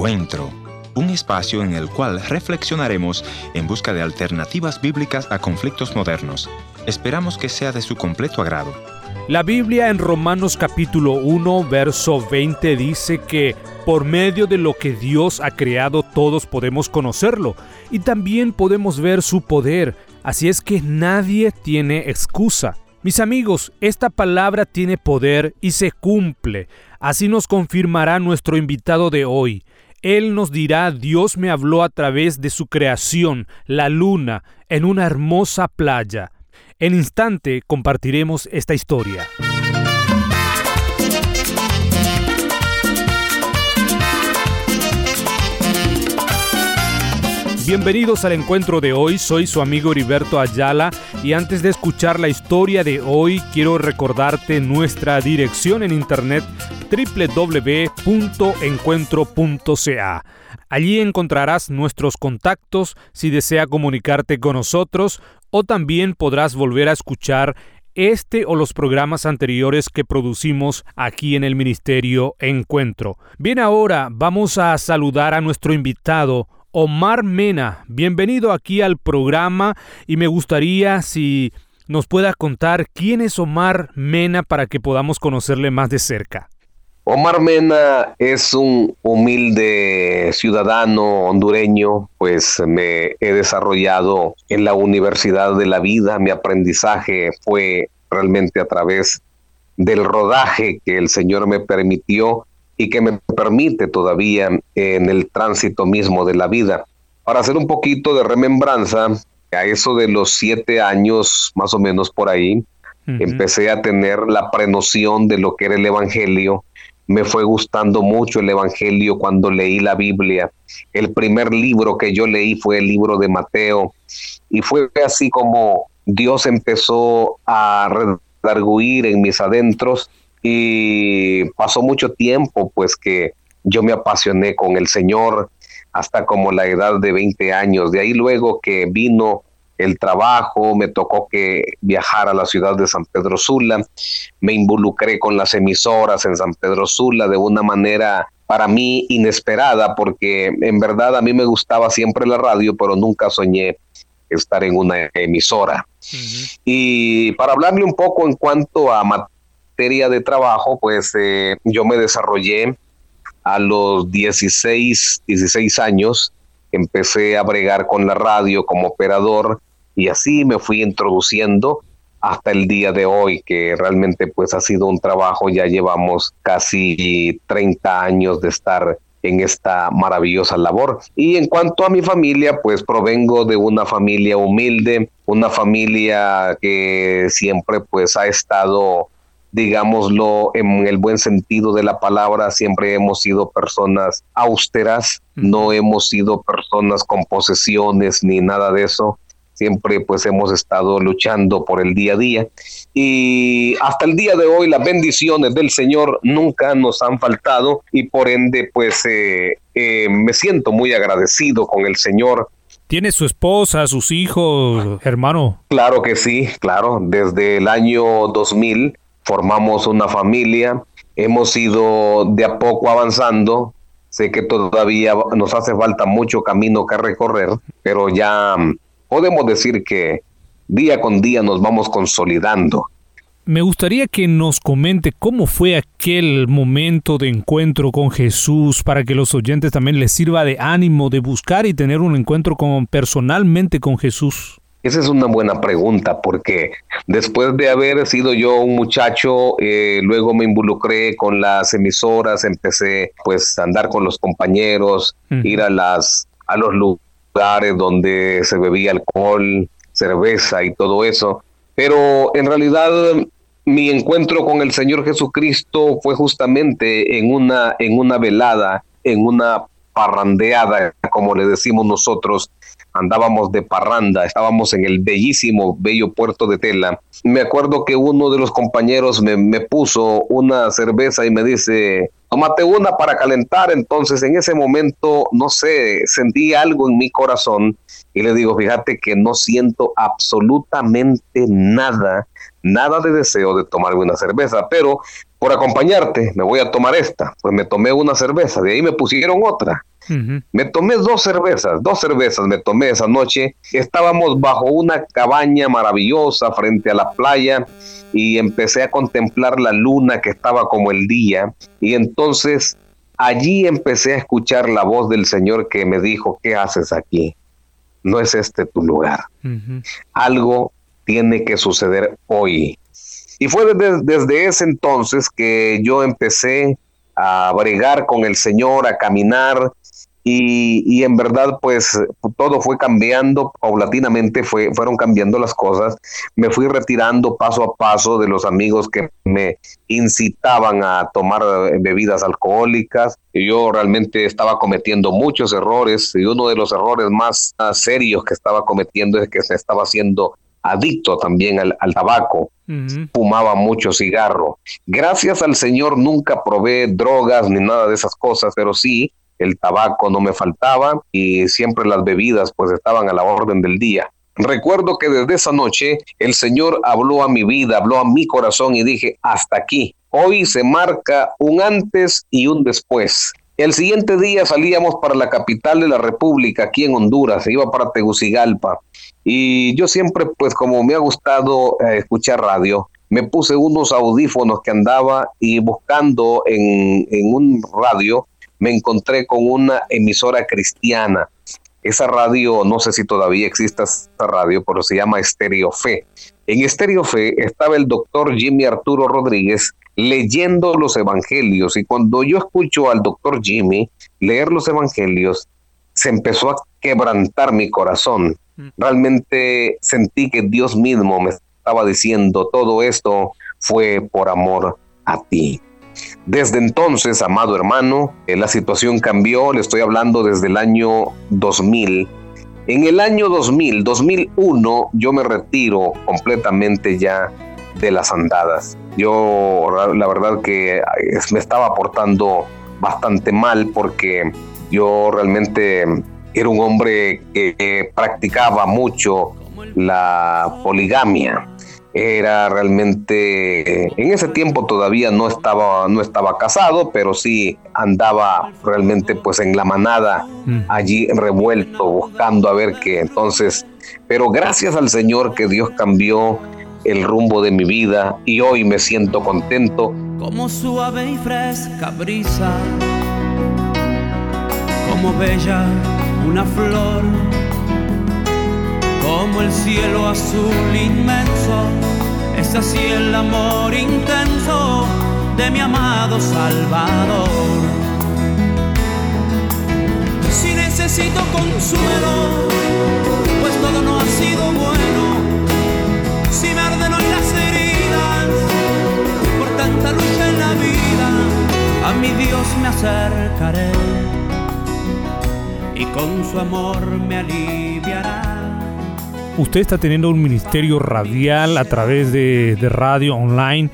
Encuentro, un espacio en el cual reflexionaremos en busca de alternativas bíblicas a conflictos modernos. Esperamos que sea de su completo agrado. La Biblia en Romanos capítulo 1, verso 20 dice que por medio de lo que Dios ha creado todos podemos conocerlo y también podemos ver su poder, así es que nadie tiene excusa. Mis amigos, esta palabra tiene poder y se cumple. Así nos confirmará nuestro invitado de hoy. Él nos dirá, Dios me habló a través de su creación, la luna, en una hermosa playa. En instante compartiremos esta historia. Bienvenidos al encuentro de hoy, soy su amigo Heriberto Ayala y antes de escuchar la historia de hoy quiero recordarte nuestra dirección en internet www.encuentro.ca. Allí encontrarás nuestros contactos si desea comunicarte con nosotros o también podrás volver a escuchar este o los programas anteriores que producimos aquí en el Ministerio Encuentro. Bien, ahora vamos a saludar a nuestro invitado Omar Mena. Bienvenido aquí al programa y me gustaría si nos pueda contar quién es Omar Mena para que podamos conocerle más de cerca. Omar Mena es un humilde ciudadano hondureño, pues me he desarrollado en la Universidad de la Vida, mi aprendizaje fue realmente a través del rodaje que el Señor me permitió y que me permite todavía en el tránsito mismo de la vida. Para hacer un poquito de remembranza, a eso de los siete años, más o menos por ahí, empecé a tener la prenoción de lo que era el Evangelio. Me fue gustando mucho el Evangelio cuando leí la Biblia. El primer libro que yo leí fue el libro de Mateo. Y fue así como Dios empezó a redarguir en mis adentros y pasó mucho tiempo pues que yo me apasioné con el Señor hasta como la edad de 20 años. De ahí luego que vino el trabajo, me tocó que viajar a la ciudad de San Pedro Sula, me involucré con las emisoras en San Pedro Sula de una manera para mí inesperada, porque en verdad a mí me gustaba siempre la radio, pero nunca soñé estar en una emisora. Y para hablarle un poco en cuanto a de trabajo, pues eh, yo me desarrollé a los 16, 16 años, empecé a bregar con la radio como operador y así me fui introduciendo hasta el día de hoy, que realmente pues ha sido un trabajo, ya llevamos casi 30 años de estar en esta maravillosa labor. Y en cuanto a mi familia, pues provengo de una familia humilde, una familia que siempre pues ha estado digámoslo en el buen sentido de la palabra, siempre hemos sido personas austeras, no hemos sido personas con posesiones ni nada de eso. Siempre pues hemos estado luchando por el día a día y hasta el día de hoy las bendiciones del Señor nunca nos han faltado y por ende pues eh, eh, me siento muy agradecido con el Señor ¿Tiene su esposa, sus hijos, hermano? Claro que sí, claro. Desde el año 2000 formamos una familia, hemos ido de a poco avanzando. Sé que todavía nos hace falta mucho camino que recorrer, pero ya podemos decir que día con día nos vamos consolidando. Me gustaría que nos comente cómo fue aquel momento de encuentro con Jesús para que los oyentes también les sirva de ánimo de buscar y tener un encuentro con, personalmente con Jesús. Esa es una buena pregunta porque después de haber sido yo un muchacho, eh, luego me involucré con las emisoras, empecé pues a andar con los compañeros, ir a las a los lugares donde se bebía alcohol, cerveza y todo eso. Pero en realidad mi encuentro con el Señor Jesucristo fue justamente en una en una velada, en una parrandeada, como le decimos nosotros, andábamos de parranda, estábamos en el bellísimo, bello puerto de Tela. Me acuerdo que uno de los compañeros me, me puso una cerveza y me dice, tómate una para calentar. Entonces en ese momento, no sé, sentí algo en mi corazón y le digo, fíjate que no siento absolutamente nada, nada de deseo de tomarme una cerveza, pero por acompañarte, me voy a tomar esta. Pues me tomé una cerveza, de ahí me pusieron otra. Me tomé dos cervezas, dos cervezas me tomé esa noche. Estábamos bajo una cabaña maravillosa frente a la playa y empecé a contemplar la luna que estaba como el día. Y entonces allí empecé a escuchar la voz del Señor que me dijo, ¿qué haces aquí? No es este tu lugar. Algo tiene que suceder hoy. Y fue desde, ese entonces que yo empecé a bregar con el Señor, a caminar, y, en verdad pues todo fue cambiando paulatinamente, fue, fueron cambiando las cosas. Me fui retirando paso a paso de los amigos que me incitaban a tomar bebidas alcohólicas. Y yo realmente estaba cometiendo muchos errores y uno de los errores más serios que estaba cometiendo es que se estaba haciendo adicto también al, tabaco, fumaba mucho cigarro. Gracias al Señor nunca probé drogas ni nada de esas cosas, pero sí el tabaco no me faltaba y siempre las bebidas pues estaban a la orden del día. Recuerdo que desde esa noche el Señor habló a mi vida, habló a mi corazón y dije, hasta aquí. Hoy se marca un antes y un después. El siguiente día salíamos para la capital de la República, aquí en Honduras, se iba para Tegucigalpa. Y yo siempre, pues como me ha gustado eh, escuchar radio, me puse unos audífonos que andaba y buscando en, en un radio, me encontré con una emisora cristiana. Esa radio, no sé si todavía existe esa radio, pero se llama Estéreo Fe. En Estéreo Fe estaba el doctor Jimmy Arturo Rodríguez leyendo los evangelios y cuando yo escucho al doctor Jimmy leer los evangelios, se empezó a quebrantar mi corazón. Mm. Realmente sentí que Dios mismo me estaba diciendo, todo esto fue por amor a ti. Desde entonces, amado hermano, eh, la situación cambió, le estoy hablando desde el año 2000. En el año 2000, 2001, yo me retiro completamente ya de las andadas. Yo la verdad que eh, me estaba aportando bastante mal porque yo realmente era un hombre que practicaba mucho la poligamia era realmente en ese tiempo todavía no estaba no estaba casado pero sí andaba realmente pues en la manada mm. allí revuelto buscando a ver qué entonces pero gracias al Señor que Dios cambió el rumbo de mi vida y hoy me siento contento como suave y fresca brisa como bella una flor como el cielo azul inmenso, es así el amor intenso de mi amado Salvador. Si necesito consuelo, pues todo no ha sido bueno, Dios me acercaré y con su amor me aliviará usted está teniendo un ministerio radial a través de, radio online,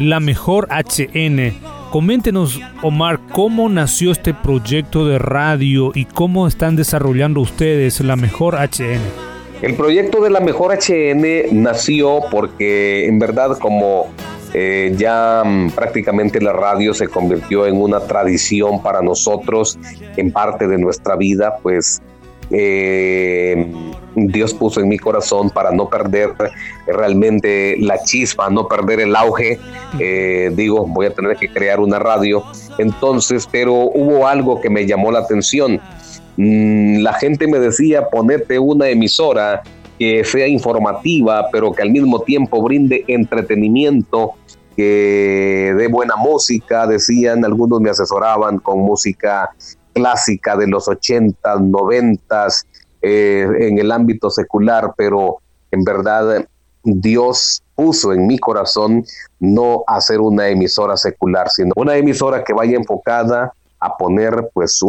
La Mejor HN. Coméntenos, Omar, cómo nació este proyecto de radio y cómo están desarrollando ustedes La Mejor HN. El proyecto de La Mejor HN nació porque en verdad como eh, ya mm, prácticamente la radio se convirtió en una tradición para nosotros, en parte de nuestra vida, pues eh, Dios puso en mi corazón para no perder realmente la chispa, no perder el auge. Eh, digo, voy a tener que crear una radio. Entonces, pero hubo algo que me llamó la atención. Mm, la gente me decía, ponete una emisora que sea informativa, pero que al mismo tiempo brinde entretenimiento, que dé buena música, decían, algunos me asesoraban con música clásica de los 80, 90 eh, en el ámbito secular, pero en verdad Dios puso en mi corazón no hacer una emisora secular, sino una emisora que vaya enfocada a poner pues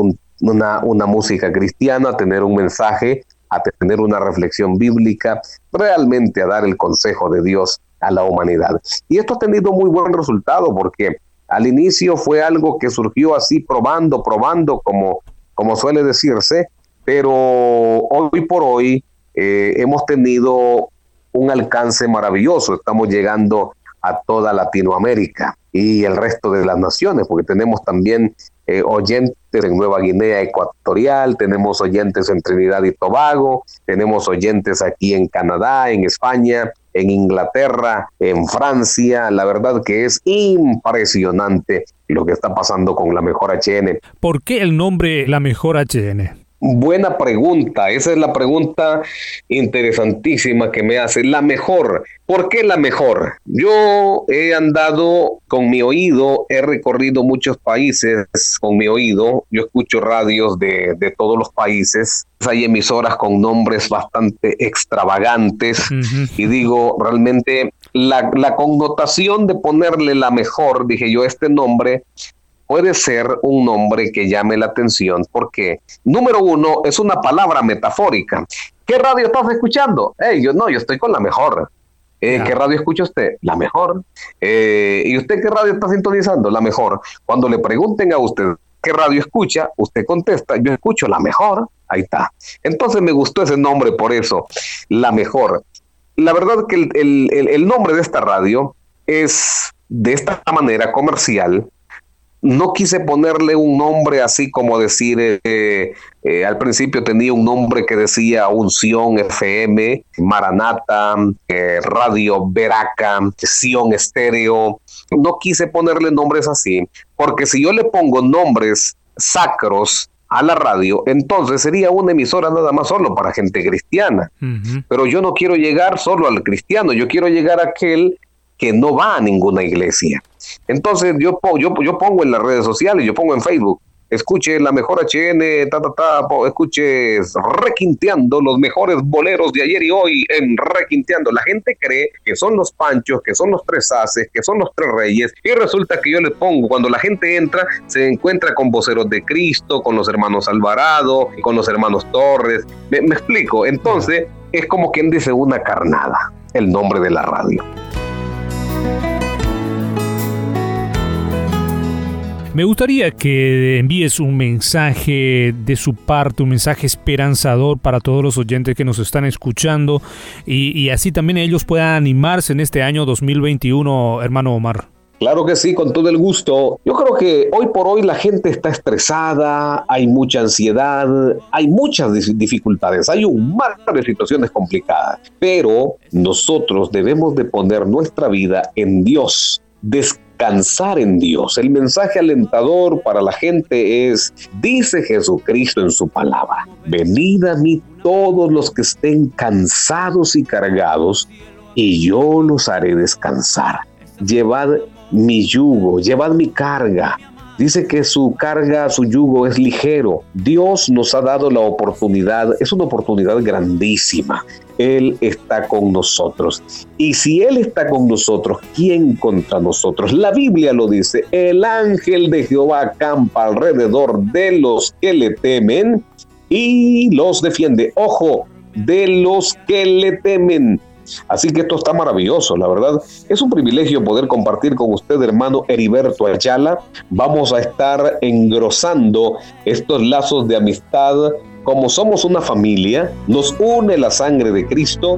una, una música cristiana, a tener un mensaje, a tener una reflexión bíblica, realmente a dar el consejo de Dios a la humanidad. Y esto ha tenido muy buen resultado porque al inicio fue algo que surgió así probando, probando, como, como suele decirse, pero hoy por hoy eh, hemos tenido un alcance maravilloso. Estamos llegando a toda Latinoamérica. Y el resto de las naciones, porque tenemos también eh, oyentes en Nueva Guinea Ecuatorial, tenemos oyentes en Trinidad y Tobago, tenemos oyentes aquí en Canadá, en España, en Inglaterra, en Francia. La verdad que es impresionante lo que está pasando con la mejor HN. ¿Por qué el nombre La mejor HN? Buena pregunta, esa es la pregunta interesantísima que me hace. La mejor, ¿por qué la mejor? Yo he andado con mi oído, he recorrido muchos países con mi oído, yo escucho radios de, todos los países, hay emisoras con nombres bastante extravagantes y digo, realmente la, la connotación de ponerle la mejor, dije yo, este nombre puede ser un nombre que llame la atención porque, número uno, es una palabra metafórica. ¿Qué radio estás escuchando? yo no, yo estoy con la mejor. Eh, ¿Qué radio escucha usted? La mejor. Eh, ¿Y usted qué radio está sintonizando? La mejor. Cuando le pregunten a usted qué radio escucha, usted contesta, yo escucho la mejor. Ahí está. Entonces me gustó ese nombre por eso, la mejor. La verdad que el, el nombre de esta radio es de esta manera comercial, no quise ponerle un nombre así como decir, eh, eh, al principio tenía un nombre que decía Unción FM, Maranata, eh, Radio Veraca, Sion Estéreo. No quise ponerle nombres así, porque si yo le pongo nombres sacros, a la radio, entonces sería una emisora nada más solo para gente cristiana. Pero yo no quiero llegar solo al cristiano, yo quiero llegar a aquel que no va a ninguna iglesia. Entonces yo, yo, yo pongo en las redes sociales, yo pongo en Facebook, escuche la mejor HN, ta, ta, ta, escuche requinteando los mejores boleros de ayer y hoy en requinteando. La gente cree que son los panchos, que son los tres haces, que son los tres reyes, y resulta que yo le pongo, cuando la gente entra, se encuentra con voceros de Cristo, con los hermanos Alvarado, con los hermanos Torres. me explico, entonces es como quien dice una carnada, el nombre de la radio. Me gustaría que envíes un mensaje de su parte, un mensaje esperanzador para todos los oyentes que nos están escuchando y, así también ellos puedan animarse en este año 2021, hermano Omar. Claro que sí, con todo el gusto. Yo creo que hoy por hoy la gente está estresada, hay mucha ansiedad, hay muchas dificultades, hay un mar de situaciones complicadas, pero nosotros debemos de poner nuestra vida en Dios, descansar en Dios. El mensaje alentador para la gente es, dice Jesucristo en su palabra, venid a mí todos los que estén cansados y cargados, y yo los haré descansar. Llevad mi yugo, llevad mi carga. Dice que su carga, su yugo es ligero. Dios nos ha dado la oportunidad, es una oportunidad grandísima él está con nosotros. Y si Él está con nosotros, ¿quién contra nosotros? La Biblia lo dice, el ángel de Jehová acampa alrededor de los que le temen y los defiende. Ojo, de los que le temen. Así que esto está maravilloso, la verdad. Es un privilegio poder compartir con usted, hermano Heriberto Ayala. Vamos a estar engrosando estos lazos de amistad como somos una familia, nos une la sangre de Cristo.